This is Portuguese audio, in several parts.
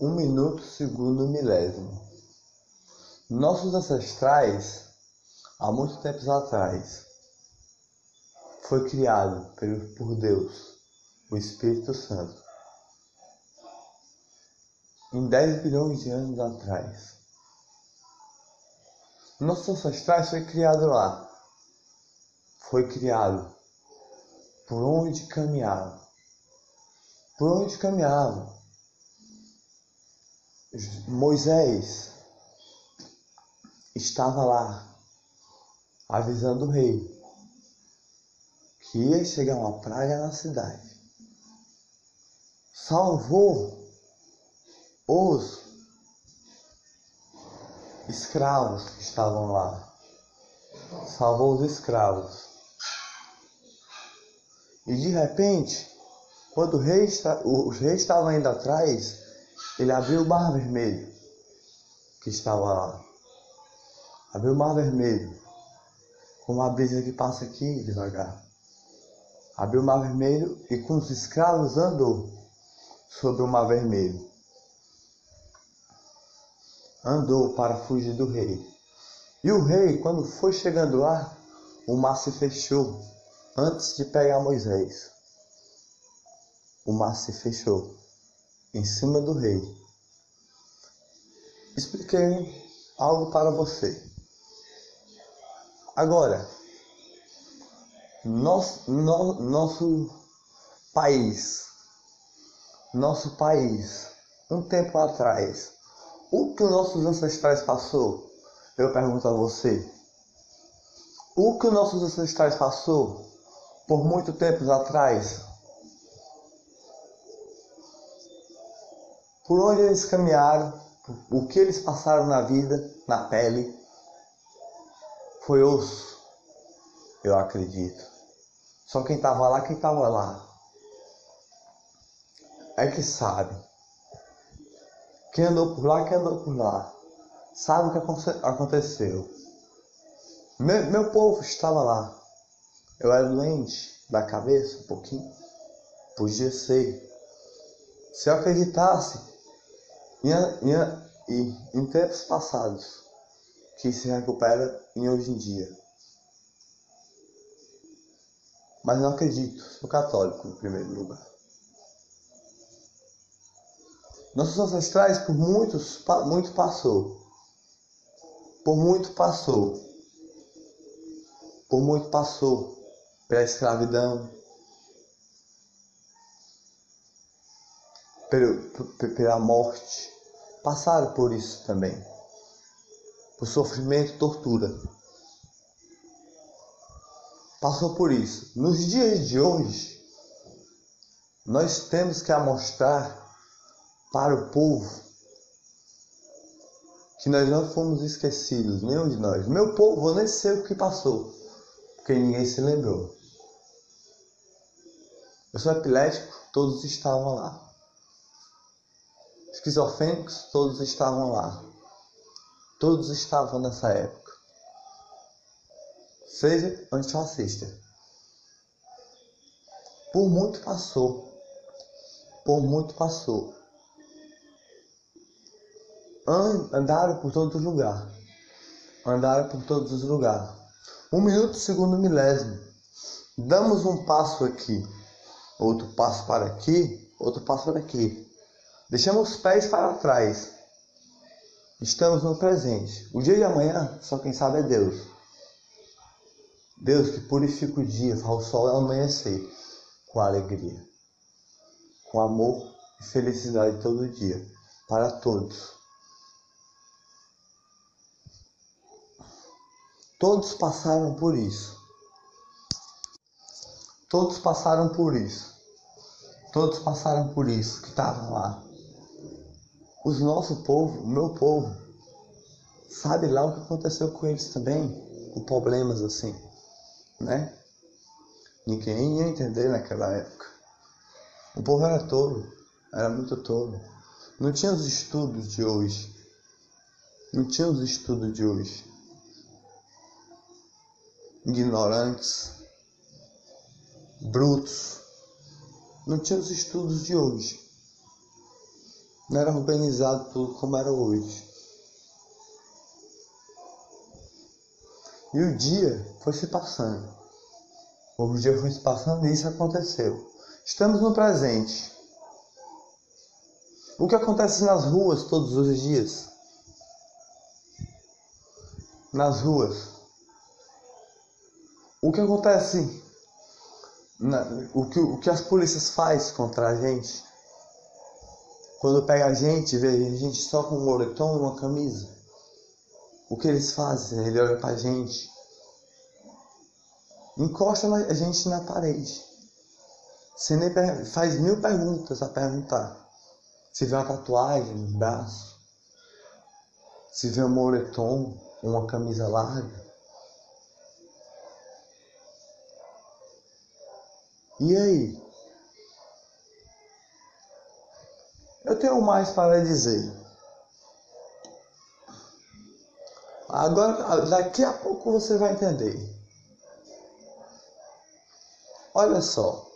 um minuto segundo milésimo. Nossos ancestrais, há muito tempos atrás, foi criado por Deus, o Espírito Santo, em 10 bilhões de anos atrás. Nossos ancestrais foi criado lá. Foi criado por onde caminhava. Por onde caminhava. Moisés estava lá avisando o rei que ia chegar uma praga na cidade. Salvou os escravos que estavam lá. Salvou os escravos. E de repente, quando o rei, os reis estavam indo atrás, ele abriu o mar vermelho que estava lá. Abriu o mar vermelho, com uma brisa que passa aqui devagar. Abriu o mar vermelho e com os escravos andou sobre o mar vermelho. Andou para fugir do rei. E o rei, quando foi chegando lá, o mar se fechou antes de pegar Moisés. O mar se fechou em cima do rei. Expliquei algo para você. Agora, nosso, no, nosso país, nosso país, um tempo atrás, o que nossos ancestrais passou? Eu pergunto a você. O que nossos ancestrais passou por muito tempos atrás? Por onde eles caminharam, o que eles passaram na vida, na pele, foi osso, eu acredito. Só quem estava lá, quem estava lá. É que sabe. Quem andou por lá, quem andou por lá. Sabe o que aconteceu. Meu, meu povo estava lá. Eu era doente da cabeça um pouquinho. Podia ser. Se eu acreditasse em, em, em tempos passados que se recupera em hoje em dia. Mas não acredito, sou católico em primeiro lugar. Nossos ancestrais por muitos, muito passou. Por muito passou. Por muito passou pela escravidão, pela morte. Passaram por isso também. Por sofrimento, tortura passou por isso. Nos dias de hoje, nós temos que mostrar para o povo que nós não fomos esquecidos, nenhum de nós. Meu povo, eu nem sei o que passou, porque ninguém se lembrou. Eu sou epilético, todos estavam lá. Esquizofrênicos, todos estavam lá. Todos estavam nessa época seja antifascista. Por muito passou. Por muito passou. Andaram por todo lugar. Andaram por todos os lugares. Um minuto segundo milésimo. Damos um passo aqui. Outro passo para aqui. Outro passo para aqui. Deixamos os pés para trás. Estamos no presente. O dia de amanhã, só quem sabe é Deus. Deus que purifica o dia, faz o sol amanhecer com alegria, com amor e felicidade todo dia, para todos. Todos passaram por isso. Todos passaram por isso. Todos passaram por isso que estavam lá. Os nosso povo, o meu povo, sabe lá o que aconteceu com eles também, com problemas assim né? Ninguém ia entender naquela época. O povo era tolo, era muito tolo. Não tinha os estudos de hoje. Não tinha os estudos de hoje. Ignorantes, brutos. Não tinha os estudos de hoje. Não era organizado tudo como era hoje. E o dia foi se passando. O dia foi se passando e isso aconteceu. Estamos no presente. O que acontece nas ruas todos os dias? Nas ruas. O que acontece? Na, o, que, o que as polícias faz contra a gente? Quando pega a gente, vê a gente só com um moletom e uma camisa. O que eles fazem? Ele olha pra gente. Encosta a gente na parede. Você nem faz mil perguntas a perguntar. Se vê uma tatuagem no braço. Se vê um moletom, uma camisa larga. E aí? Eu tenho mais para dizer. Agora, daqui a pouco você vai entender. Olha só.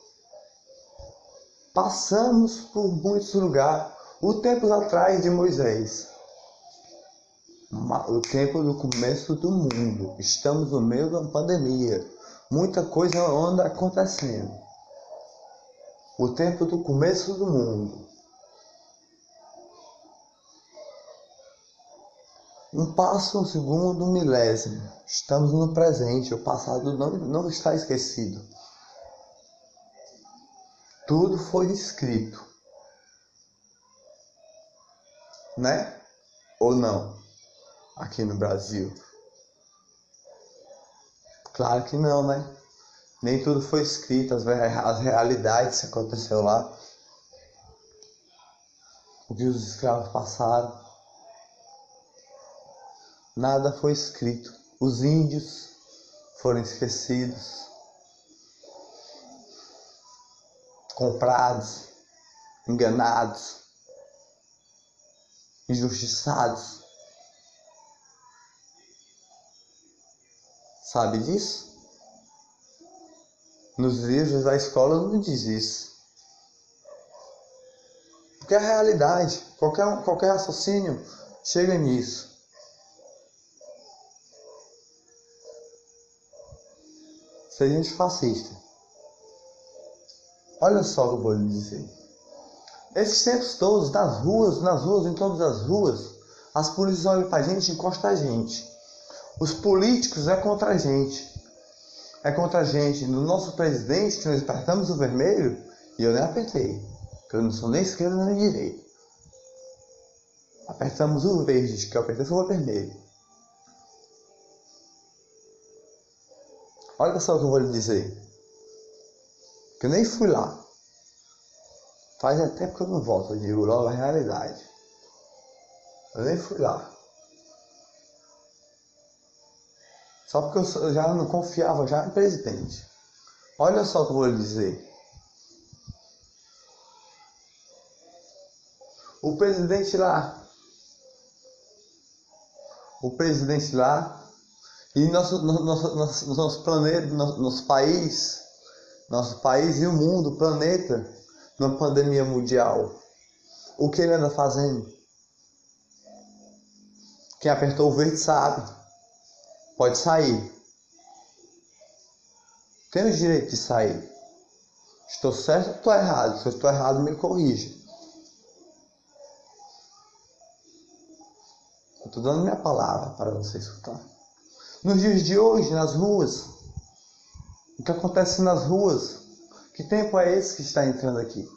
Passamos por muitos lugares. O tempo atrás de Moisés. O tempo do começo do mundo. Estamos no meio da pandemia. Muita coisa anda acontecendo. O tempo do começo do mundo. Um passo, um segundo, um milésimo. Estamos no presente. O passado não, não está esquecido. Tudo foi escrito. Né? Ou não? Aqui no Brasil. Claro que não, né? Nem tudo foi escrito, as, as realidades que aconteceu lá. O que os escravos passaram. Nada foi escrito. Os índios foram esquecidos. comprados, enganados, injustiçados. Sabe disso? Nos livros da escola não diz isso. Porque é a realidade, qualquer, qualquer raciocínio chega nisso. Ser gente fascista. Olha só o que eu vou lhe dizer. Esses tempos todos, nas ruas, nas ruas, em todas as ruas, as polícias olham pra gente e encostam a gente. Os políticos é contra a gente. É contra a gente. No nosso presidente, que nós apertamos o vermelho, e eu nem apertei. Porque eu não sou nem esquerda nem direita. Apertamos o verde, que eu apertei foi o vermelho. Olha só o que eu vou lhe dizer que eu nem fui lá. Faz até porque eu não volto, eu digo logo a realidade. Eu nem fui lá. Só porque eu já não confiava já em presidente. Olha só o que eu vou lhe dizer. O presidente lá. O presidente lá. E nosso, nosso, nosso, nosso planeta, nosso, nosso país nosso país e o mundo, o planeta, numa pandemia mundial. O que ele anda fazendo? Quem apertou o verde sabe. Pode sair. Tem o direito de sair. Estou certo ou estou errado? Se eu estou errado, me corrija. Estou dando minha palavra para você escutar. Nos dias de hoje, nas ruas, o que acontece nas ruas? Que tempo é esse que está entrando aqui?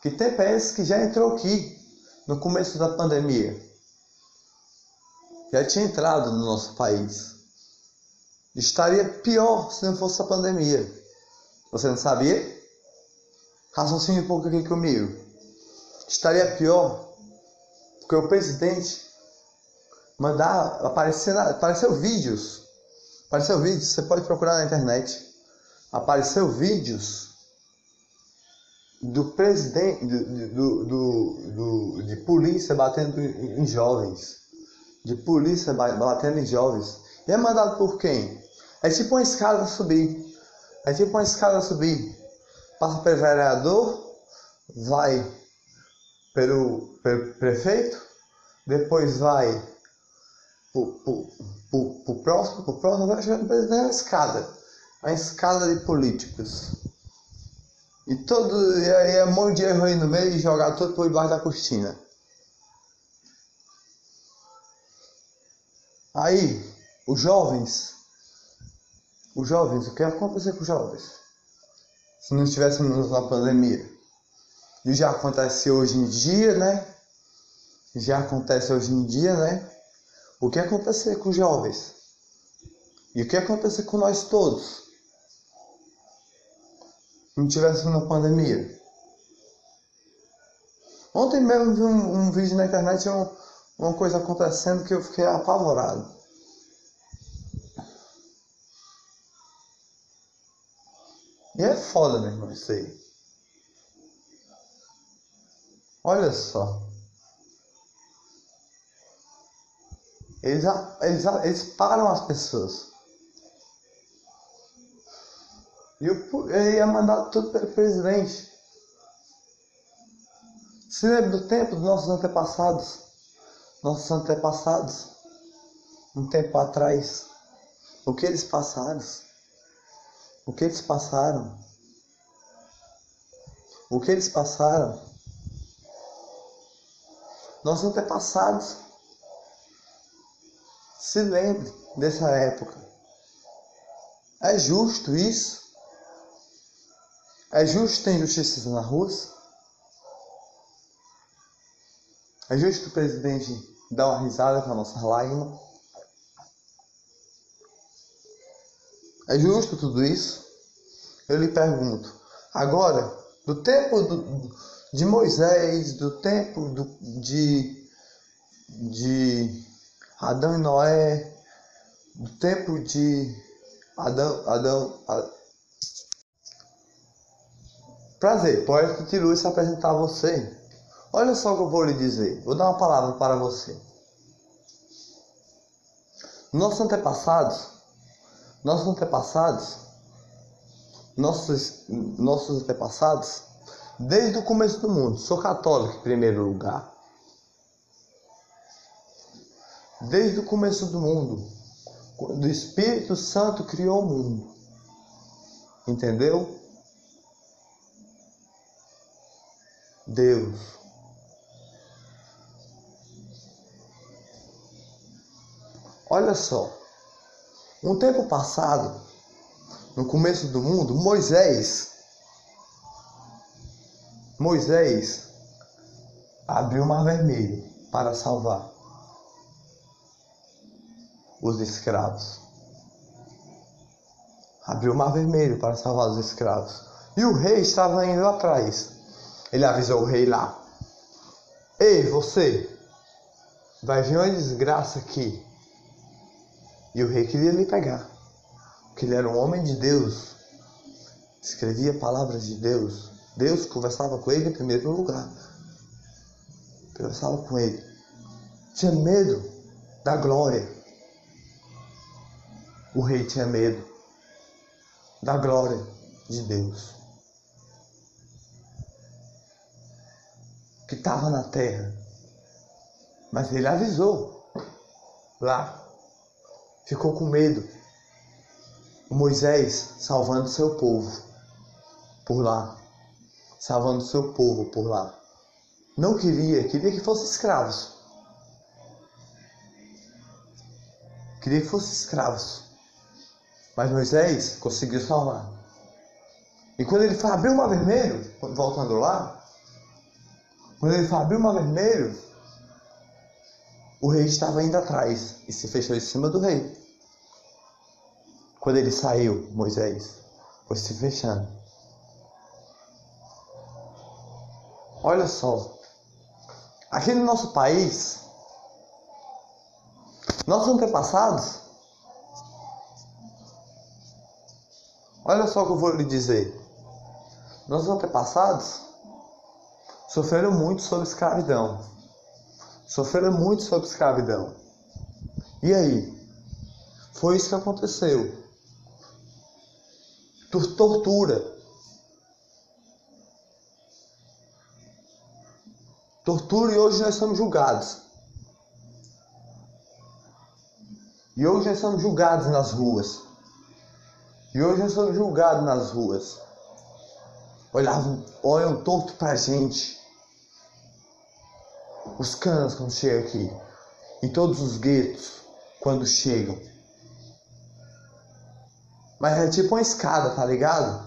Que tempo é esse que já entrou aqui no começo da pandemia? Já tinha entrado no nosso país. Estaria pior se não fosse a pandemia. Você não sabia? Raciocine um pouco aqui comigo. Estaria pior porque o presidente mandar aparecer, apareceu vídeos Apareceu vídeos, você pode procurar na internet. Apareceu vídeos do presidente do, do, do, de polícia batendo em jovens. De polícia batendo em jovens. E é mandado por quem? É tipo uma escada a subir. É tipo uma escada a subir. Passa pelo vereador, vai pelo, pelo prefeito, depois vai pro, próximo, pro próximo, vai chegar vem a escada. A escada de políticos. E todo. E aí é um monte de erro aí no meio e jogar tudo por debaixo da cortina. Aí, os jovens. Os jovens, o que ia acontecer com os jovens? Se não estivéssemos na pandemia. E já acontece hoje em dia, né? Já acontece hoje em dia, né? O que acontecer com os jovens? E o que acontecer com nós todos? Não tivéssemos na pandemia. Ontem mesmo vi um, um vídeo na internet um, uma coisa acontecendo que eu fiquei apavorado. E é foda, meu irmão, isso aí. Olha só. Eles, eles, eles param as pessoas. E eu, eu ia mandar tudo pelo presidente. Se lembra do tempo dos nossos antepassados? nossos antepassados, um tempo atrás, o que eles passaram, o que eles passaram, o que eles passaram, nossos antepassados, se lembre dessa época. É justo isso? É justo ter injustiças na rua? É justo o presidente dar uma risada com a nossa lágrima. É justo tudo isso? Eu lhe pergunto. Agora, do tempo do, de Moisés, do tempo do, de, de Adão e Noé, do tempo de Adão. Adão a... Prazer, pode que se apresentar a você. Olha só o que eu vou lhe dizer. Vou dar uma palavra para você. Nossos antepassados, nossos antepassados, nossos, nossos antepassados, desde o começo do mundo, sou católico em primeiro lugar. Desde o começo do mundo, quando o Espírito Santo criou o mundo. Entendeu? Deus Olha só, um tempo passado, no começo do mundo, Moisés, Moisés abriu o mar vermelho para salvar os escravos. Abriu o mar vermelho para salvar os escravos. E o rei estava indo atrás. Ele avisou o rei lá: Ei, você, vai vir uma desgraça aqui e o rei queria lhe pegar, porque ele era um homem de Deus, escrevia palavras de Deus. Deus conversava com ele em primeiro lugar. Conversava com ele. Tinha medo da glória. O rei tinha medo da glória de Deus. Que estava na terra. Mas ele avisou lá ficou com medo. Moisés salvando seu povo por lá, salvando seu povo por lá. Não queria, queria que fossem escravos. Queria que fossem escravos. Mas Moisés conseguiu salvar. E quando ele foi abrir o mar vermelho, voltando lá, quando ele foi abrir o mar vermelho, o rei estava indo atrás e se fechou em cima do rei. Quando ele saiu, Moisés foi se fechando. Olha só, aqui no nosso país, nossos antepassados, olha só o que eu vou lhe dizer. Nossos antepassados sofreram muito sob escravidão sofreram muito sob escravidão. E aí? Foi isso que aconteceu. Tortura. tortura e hoje nós somos julgados. E hoje nós somos julgados nas ruas. E hoje nós somos julgados nas ruas. Olhavam, olham torto pra gente. Os canos quando chegam aqui. Em todos os guetos, quando chegam. Mas é tipo uma escada, tá ligado?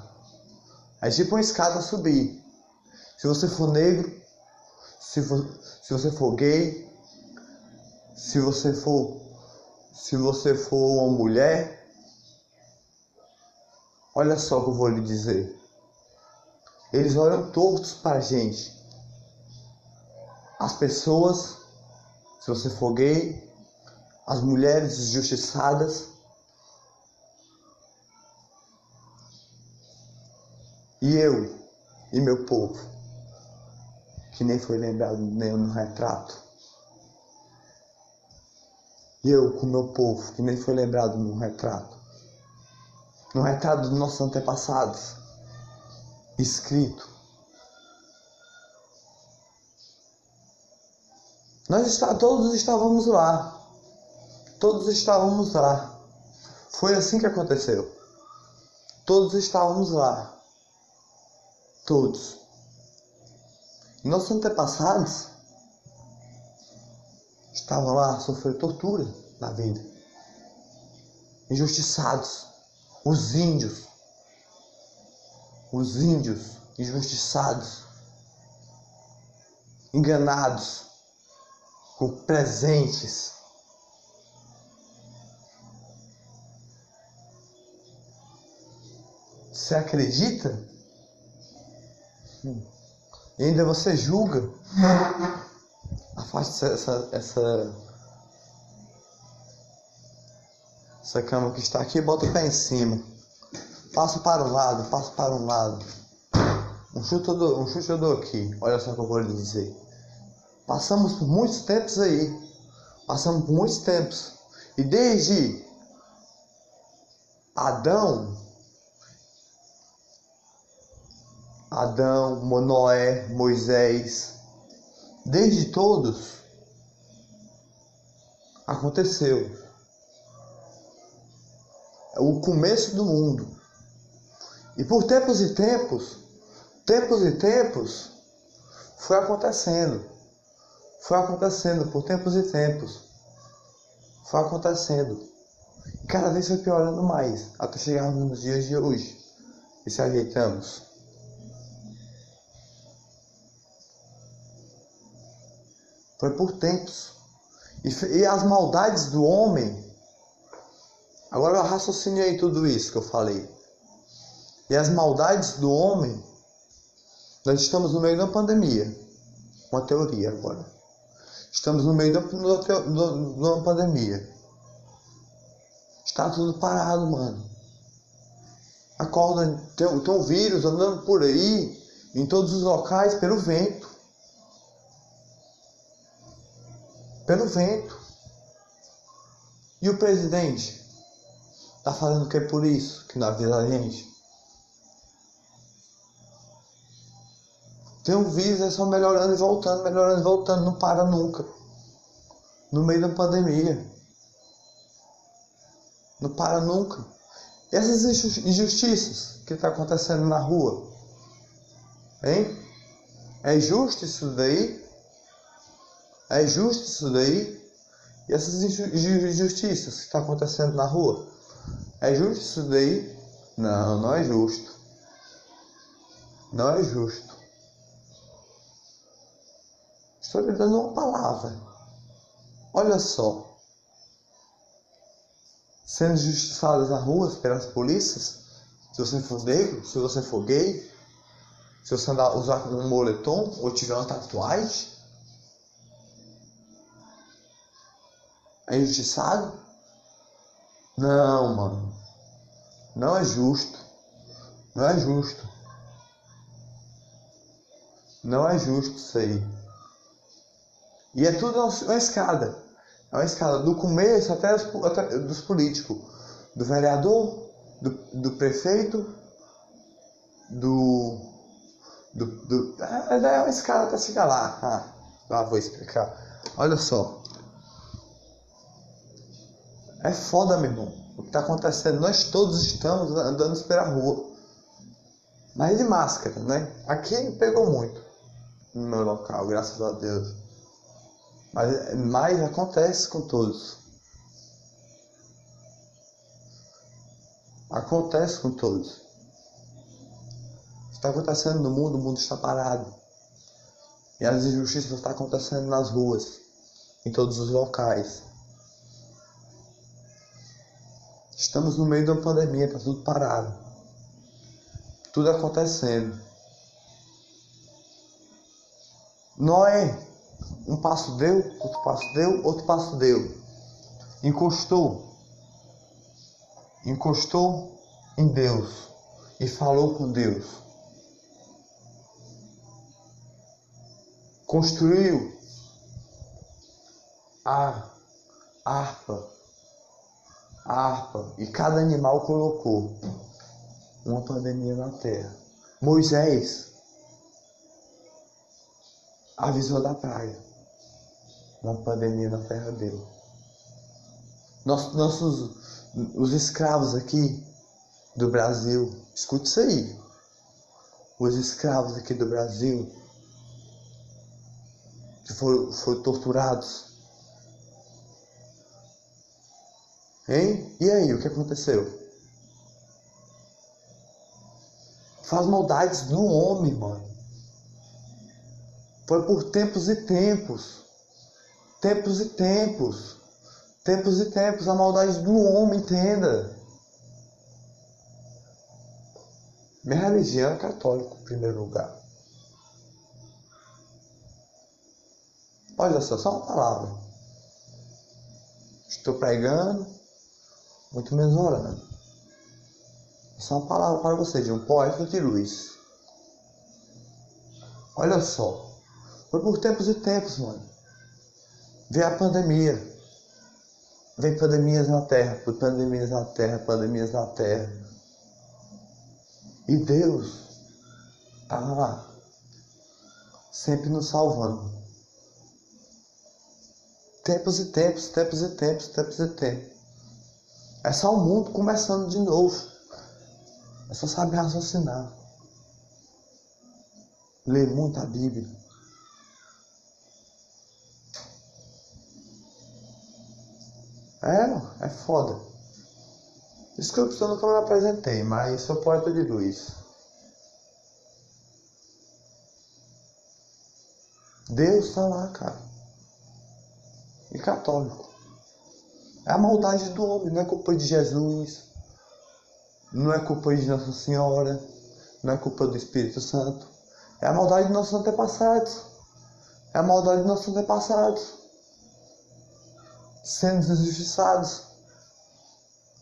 É tipo uma escada a subir. Se você for negro, se, for, se você for gay, se você for se você for uma mulher, olha só o que eu vou lhe dizer. Eles olham tortos para a gente. As pessoas, se você for gay, as mulheres injustiçadas, e eu e meu povo, que nem foi lembrado nem no retrato. E eu com meu povo, que nem foi lembrado no retrato. No retrato dos nossos antepassados. Escrito. Nós está, todos estávamos lá. Todos estávamos lá. Foi assim que aconteceu. Todos estávamos lá. Todos. Nossos antepassados estavam lá sofrendo tortura na vida. Injustiçados. Os índios. Os índios injustiçados. Enganados com presentes. Você acredita? Hum. E ainda você julga. Afaste essa, essa, essa cama que está aqui bota o pé em cima. Passa para um lado, passa para um lado. Um chute dou, um chute dou aqui. Olha só o que eu vou lhe dizer. Passamos por muitos tempos aí. Passamos por muitos tempos. E desde Adão, Adão, Noé, Moisés, desde todos, aconteceu. É o começo do mundo. E por tempos e tempos, tempos e tempos, foi acontecendo. Foi acontecendo por tempos e tempos. Foi acontecendo. E cada vez foi piorando mais, até chegarmos nos dias de hoje. E se ajeitamos. Foi por tempos. E, e as maldades do homem. Agora eu raciocinei tudo isso que eu falei. E as maldades do homem. Nós estamos no meio da pandemia. Uma teoria agora. Estamos no meio da, uma pandemia. Está tudo parado, mano. Acorda, tem, tem um vírus andando por aí, em todos os locais, pelo vento. pelo vento. E o presidente está falando que é por isso que não avisa a gente. Tem um vírus, é só melhorando e voltando, melhorando e voltando, não para nunca. No meio da pandemia. Não para nunca. E essas injustiças que está acontecendo na rua? Hein? É justo isso daí? É justo isso daí? E essas injustiças que estão tá acontecendo na rua? É justo isso daí? Não, não é justo. Não é justo. Estou lhe dando uma palavra. Olha só. Sendo justiçadas nas ruas pelas polícias, se você for negro, se você for gay, se você andar, usar um moletom ou tiver uma tatuagem, É injustiçado? Não, mano. Não é justo. Não é justo. Não é justo isso aí. E é tudo uma escada. É uma escada do começo até, até dos políticos. Do vereador, do, do prefeito, do. do, do é, é uma escada até chegar lá. Ah. Lá vou explicar. Olha só. É foda, meu irmão. O que tá acontecendo? Nós todos estamos andando pela rua. Mas de máscara, né? Aqui pegou muito no meu local, graças a Deus. Mas, mas acontece com todos. Acontece com todos. Está acontecendo no mundo, o mundo está parado. E as injustiças estão acontecendo nas ruas, em todos os locais. Estamos no meio de uma pandemia, está tudo parado. Tudo acontecendo. Noé, um passo deu, outro passo deu, outro passo deu. Encostou. Encostou em Deus e falou com Deus. Construiu a harpa, a harpa, e cada animal colocou uma pandemia na terra. Moisés avisou da praia. Uma pandemia na terra dele. Nossos, nossos os escravos aqui do Brasil, escute isso aí. Os escravos aqui do Brasil que foram, foram torturados. Hein? E aí, o que aconteceu? Faz maldades no homem, mano. Foi por tempos e tempos. Tempos e tempos. Tempos e tempos. A maldade do homem, entenda. Minha religião é católica, em primeiro lugar. Olha só, só uma palavra. Estou pregando, muito menos orando. Só uma palavra para você, de um poeta de luz. Olha só. Foi por tempos e tempos, mano. Vem a pandemia. Vem pandemias na terra, pandemias na terra, pandemias na terra. E Deus tá lá, sempre nos salvando. Tempos e tempos, tempos e tempos, tempos e tempos. É só o mundo começando de novo. É só saber raciocinar. Ler muito a Bíblia. É, é foda. Desculpe se eu nunca me apresentei, mas sou poeta de luz. Deus está lá, cara. E católico. É a maldade do homem, não é culpa de Jesus. Não é culpa de Nossa Senhora. Não é culpa do Espírito Santo. É a maldade de nossos antepassados. É a maldade de nossos antepassados sendo injustiçados.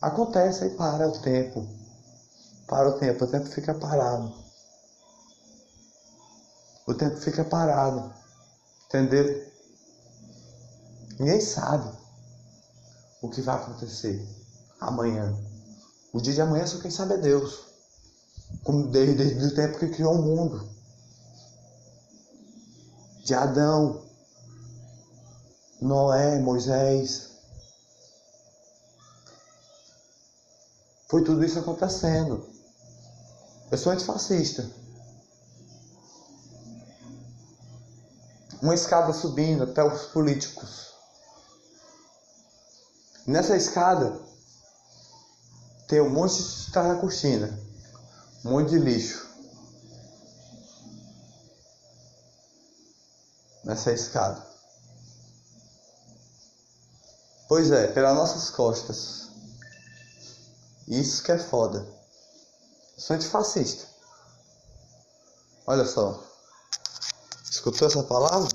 Acontece aí para o tempo. Para o tempo, o tempo fica parado. O tempo fica parado. Entendeu? Ninguém sabe o que vai acontecer amanhã. O dia de amanhã só quem sabe é Deus. Como desde, desde o tempo que criou o mundo. De Adão Noé, Moisés. Foi tudo isso acontecendo. Eu sou antifascista. Uma escada subindo até os políticos. Nessa escada tem um monte de cortina, um monte de lixo. Nessa escada. Pois é, pelas nossas costas. Isso que é foda. Sou antifascista. Olha só. Escutou essa palavra?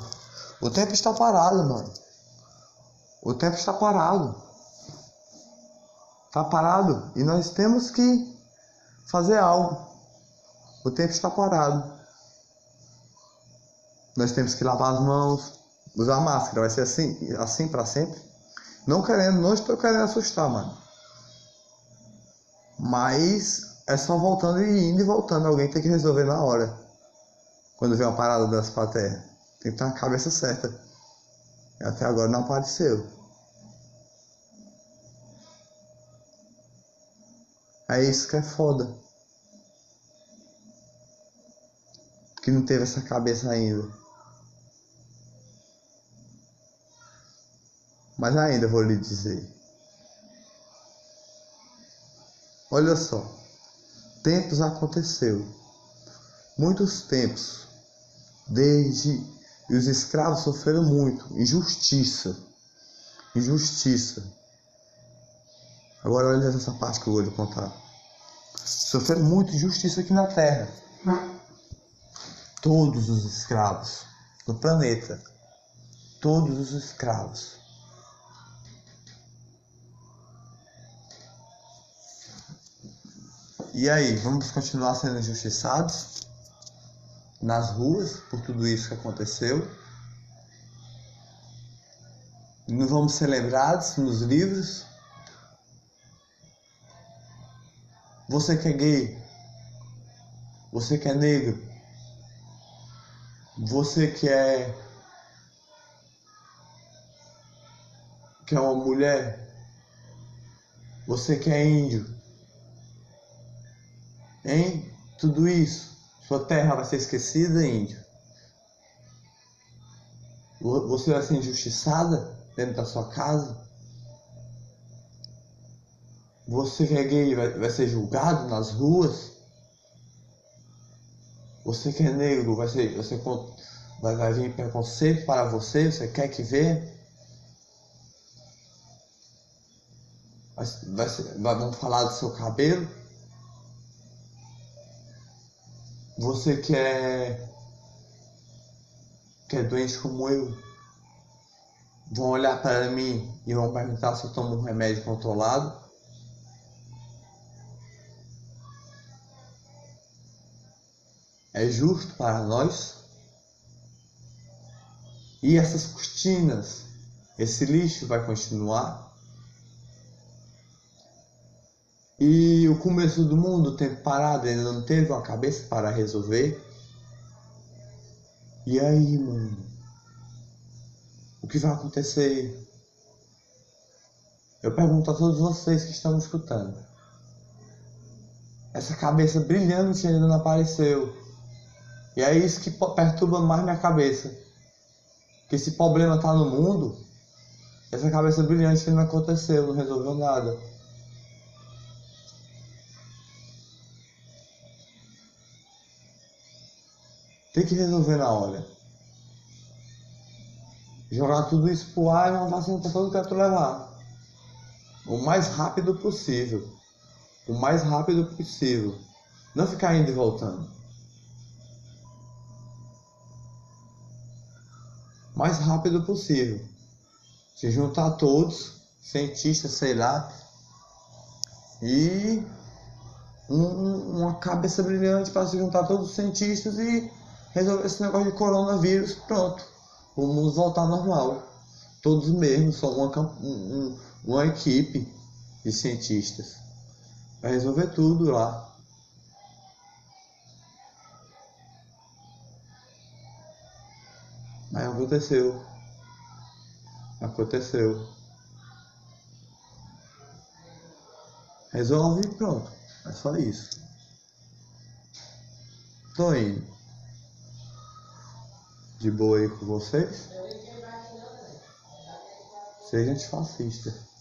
O tempo está parado, mano. O tempo está parado. Está parado. E nós temos que fazer algo. O tempo está parado. Nós temos que lavar as mãos, usar máscara. Vai ser assim, assim para sempre. Não querendo, não estou querendo assustar, mano. Mas é só voltando e indo e voltando. Alguém tem que resolver na hora. Quando vem uma parada dessa pra terra. Tem que estar na cabeça certa. E até agora não apareceu. É isso que é foda. Que não teve essa cabeça ainda. Mas ainda vou lhe dizer. Olha só. Tempos aconteceu. Muitos tempos. Desde e os escravos sofreram muito, injustiça. Injustiça. Agora olha essa parte que eu vou lhe contar. Sofreram muito injustiça aqui na Terra. Todos os escravos do planeta. Todos os escravos. E aí, vamos continuar sendo injustiçados? nas ruas por tudo isso que aconteceu. Não vamos ser lembrados nos livros. Você que é gay, você que é negro, você que é que é uma mulher, você que é índio, hein? Tudo isso sua terra vai ser esquecida, índio. Você vai ser injustiçada dentro da sua casa. Você que é gay vai, vai ser julgado nas ruas. Você que é negro vai, ser, vai, vai vir preconceito para você. Você quer que vê? Vai, vai, vão falar do seu cabelo. Você que é, que é doente como eu, vão olhar para mim e vão perguntar se eu tomo um remédio controlado. É justo para nós? E essas cortinas, esse lixo vai continuar? E o começo do mundo, o tempo parado, ainda não teve uma cabeça para resolver. E aí, mano? O que vai acontecer? Eu pergunto a todos vocês que estão me escutando. Essa cabeça brilhante ainda não apareceu. E é isso que perturba mais minha cabeça. Que esse problema está no mundo, essa cabeça brilhante ainda não aconteceu, não resolveu nada. Tem que resolver na hora. Jogar tudo isso pro ar e mandar assim para todo canto levar. O mais rápido possível. O mais rápido possível. Não ficar indo e voltando. Mais rápido possível. Se juntar todos, cientistas, sei lá, e um, uma cabeça brilhante para se juntar todos os cientistas e resolver esse negócio de coronavírus, pronto. O mundo voltar normal. Todos mesmos, só uma, um, uma equipe de cientistas. Vai resolver tudo lá. Mas aconteceu. Aconteceu. Resolve e pronto. É só isso. Tô indo de boa aí com vocês? Seja antifascista.